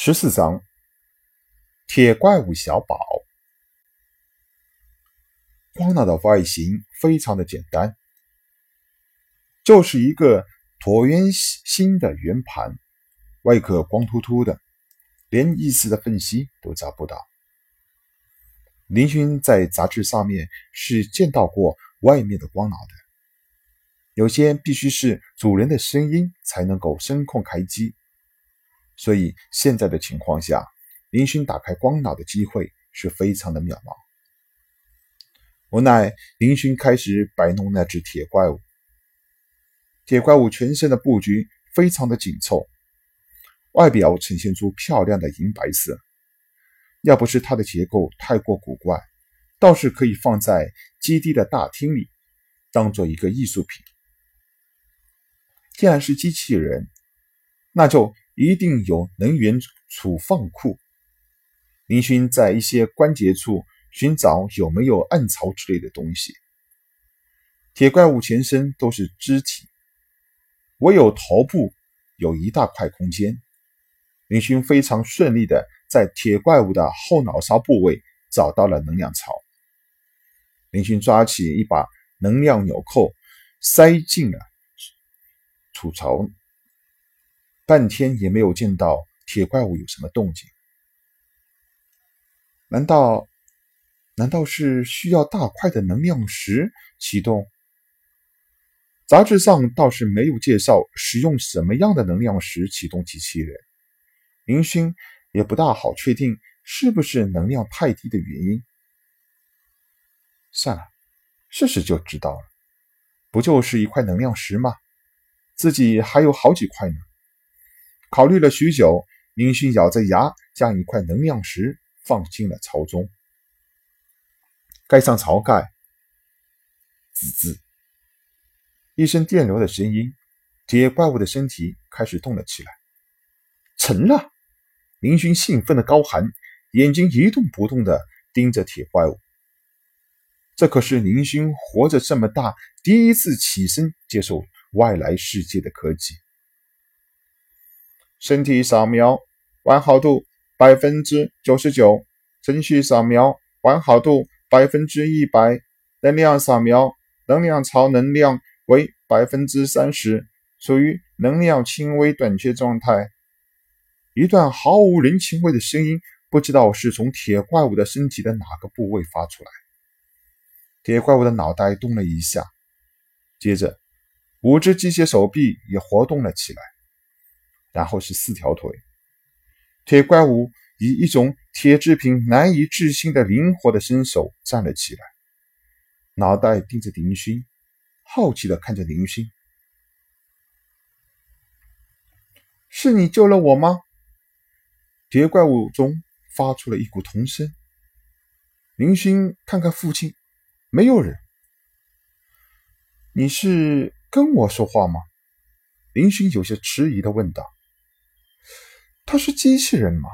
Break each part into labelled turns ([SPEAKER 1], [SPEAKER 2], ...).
[SPEAKER 1] 十四章，铁怪物小宝。光脑的外形非常的简单，就是一个椭圆形的圆盘，外壳光秃秃的，连一丝的缝隙都找不到。林勋在杂志上面是见到过外面的光脑的，有些必须是主人的声音才能够声控开机。所以现在的情况下，林勋打开光脑的机会是非常的渺茫。无奈，林勋开始摆弄那只铁怪物。铁怪物全身的布局非常的紧凑，外表呈现出漂亮的银白色。要不是它的结构太过古怪，倒是可以放在基地的大厅里，当做一个艺术品。既然是机器人，那就。一定有能源储放库。林勋在一些关节处寻找有没有暗槽之类的东西。铁怪物全身都是肢体，唯有头部有一大块空间。林勋非常顺利的在铁怪物的后脑勺部位找到了能量槽。林勋抓起一把能量纽扣，塞进了储槽。半天也没有见到铁怪物有什么动静，难道难道是需要大块的能量石启动？杂志上倒是没有介绍使用什么样的能量石启动机器人，林勋也不大好确定是不是能量太低的原因。算了，试试就知道了。不就是一块能量石吗？自己还有好几块呢。考虑了许久，林勋咬着牙将一块能量石放进了槽中，盖上槽盖。滋滋，一声电流的声音，铁怪物的身体开始动了起来。成了！林勋兴奋的高喊，眼睛一动不动的盯着铁怪物。这可是林勋活着这么大第一次起身接受外来世界的科技。身体扫描完好度百分之九十九，程序扫描完好度百分之一百，能量扫描能量槽能量为百分之三十，属于能量轻微短缺状态。一段毫无人情味的声音，不知道是从铁怪物的身体的哪个部位发出来。铁怪物的脑袋动了一下，接着五只机械手臂也活动了起来。然后是四条腿，铁怪物以一种铁制品难以置信的灵活的身手站了起来，脑袋盯着林勋，好奇的看着林勋：“是你救了我吗？”铁怪物中发出了一股童声。林勋看看父亲，没有人。你是跟我说话吗？林勋有些迟疑的问道。他是机器人吗？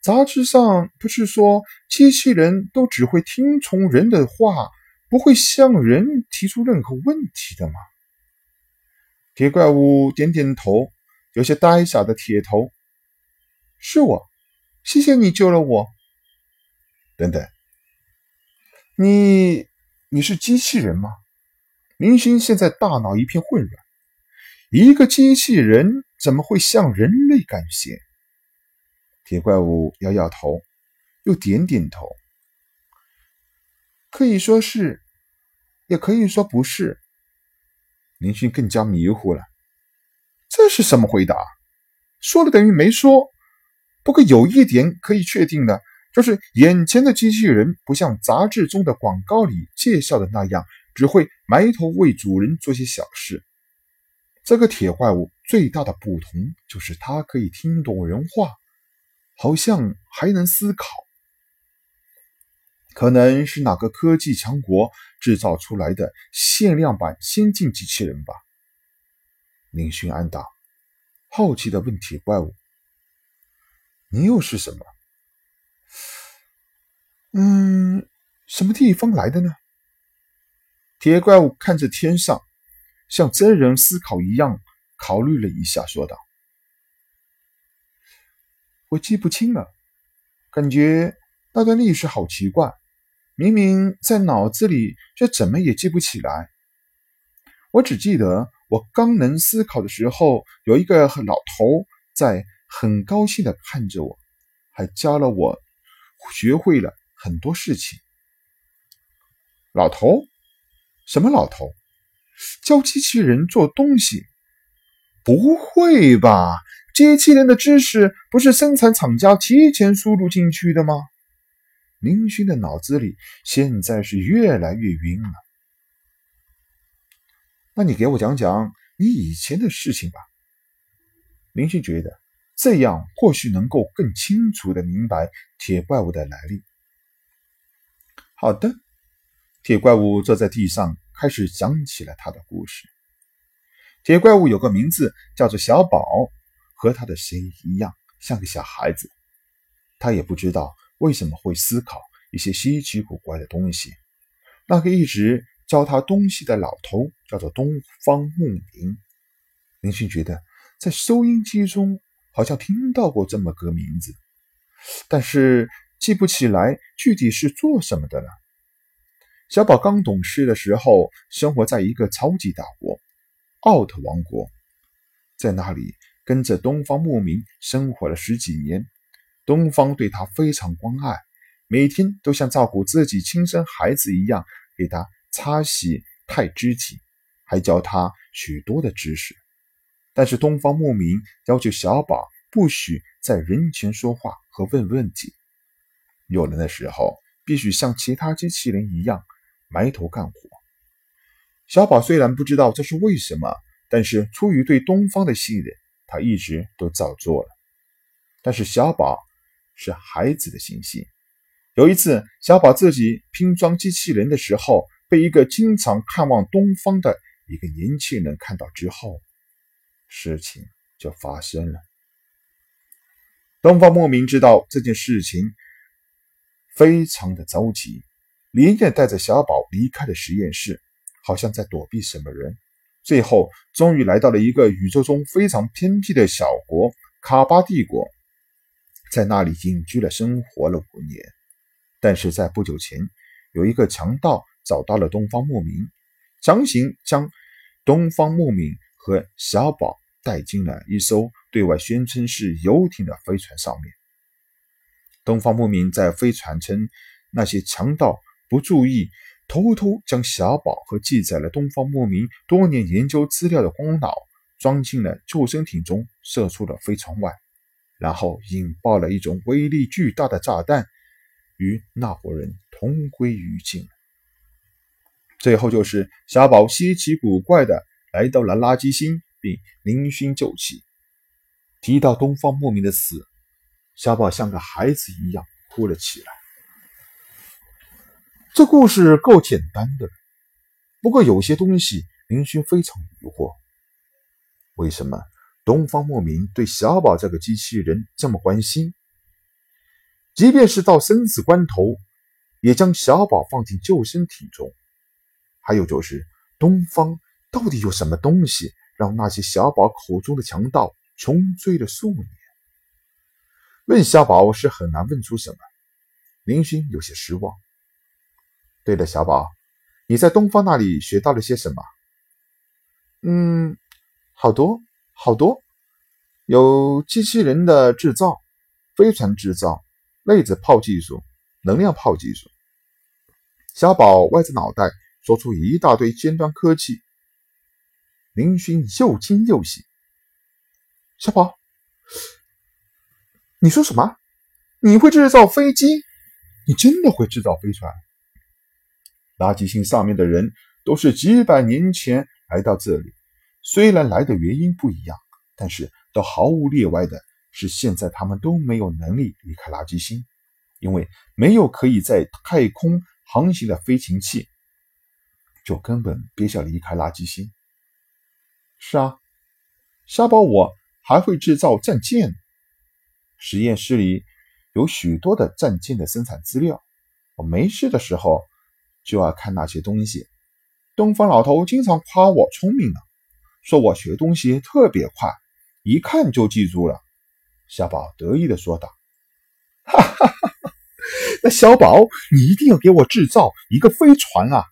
[SPEAKER 1] 杂志上不是说机器人都只会听从人的话，不会向人提出任何问题的吗？铁怪物点点头，有些呆傻的铁头。是我，谢谢你救了我。等等，你你是机器人吗？明星现在大脑一片混乱，一个机器人。怎么会向人类感谢？铁怪物摇摇头，又点点头。可以说是，也可以说不是。林勋更加迷糊了。这是什么回答？说了等于没说。不过有一点可以确定的，就是眼前的机器人不像杂志中的广告里介绍的那样，只会埋头为主人做些小事。这个铁怪物最大的不同就是它可以听懂人话，好像还能思考。可能是哪个科技强国制造出来的限量版先进机器人吧？林勋暗道，好奇的问铁怪物：“你又是什么？嗯，什么地方来的呢？”铁怪物看着天上。像真人思考一样考虑了一下，说道：“我记不清了，感觉那段历史好奇怪，明明在脑子里，却怎么也记不起来。我只记得我刚能思考的时候，有一个老头在很高兴地看着我，还教了我学会了很多事情。老头？什么老头？教机器人做东西？不会吧？机器人的知识不是生产厂家提前输入进去的吗？林勋的脑子里现在是越来越晕了。那你给我讲讲你以前的事情吧。林勋觉得这样或许能够更清楚的明白铁怪物的来历。好的，铁怪物坐在地上，开始讲起了他的故事。铁怪物有个名字叫做小宝。和他的声音一样，像个小孩子。他也不知道为什么会思考一些稀奇古怪的东西。那个一直教他东西的老头叫做东方牧民。林勋觉得在收音机中好像听到过这么个名字，但是记不起来具体是做什么的了。小宝刚懂事的时候，生活在一个超级大国——奥特王国，在那里。跟着东方牧民生活了十几年，东方对他非常关爱，每天都像照顾自己亲生孩子一样给他擦洗太肢体，还教他许多的知识。但是东方牧民要求小宝不许在人前说话和问问题，有人的时候必须像其他机器人一样埋头干活。小宝虽然不知道这是为什么，但是出于对东方的信任。他一直都照做了，但是小宝是孩子的心性。有一次，小宝自己拼装机器人的时候，被一个经常看望东方的一个年轻人看到之后，事情就发生了。东方莫名知道这件事情，非常的着急，连夜带着小宝离开了实验室，好像在躲避什么人。最后，终于来到了一个宇宙中非常偏僻的小国——卡巴帝国，在那里隐居了生活了五年。但是在不久前，有一个强盗找到了东方牧民，强行将东方牧民和小宝带进了一艘对外宣称是游艇的飞船上面。东方牧民在飞船称，那些强盗不注意。偷偷将小宝和记载了东方牧民多年研究资料的光脑装进了救生艇中，射出了飞船外，然后引爆了一种威力巨大的炸弹，与那伙人同归于尽。最后就是小宝稀奇古怪的来到了垃圾星，并凌勋救起。提到东方牧民的死，小宝像个孩子一样哭了起来。这故事够简单的，不过有些东西林勋非常疑惑：为什么东方莫名对小宝这个机器人这么关心？即便是到生死关头，也将小宝放进救生艇中。还有就是，东方到底有什么东西，让那些小宝口中的强盗穷追了数年？问小宝是很难问出什么，林勋有些失望。对了，小宝，你在东方那里学到了些什么？
[SPEAKER 2] 嗯，好多好多，有机器人的制造、飞船制造、粒子炮技术、能量炮技术。小宝歪着脑袋说出一大堆尖端科技。林勋又惊又喜。小宝，你说什么？你会制造飞机？你真的会制造飞船？垃圾星上面的人都是几百年前来到这里，虽然来的原因不一样，但是都毫无例外的是，现在他们都没有能力离开垃圾星，因为没有可以在太空航行的飞行器，就根本别想离开垃圾星。是啊，沙包，我还会制造战舰，实验室里有许多的战舰的生产资料，我没事的时候。就要看那些东西。东方老头经常夸我聪明呢，说我学东西特别快，一看就记住了。小宝得意的说道：“哈哈哈哈！那小宝，你一定要给我制造一个飞船啊！”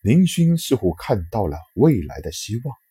[SPEAKER 2] 林勋似乎看到了未来的希望。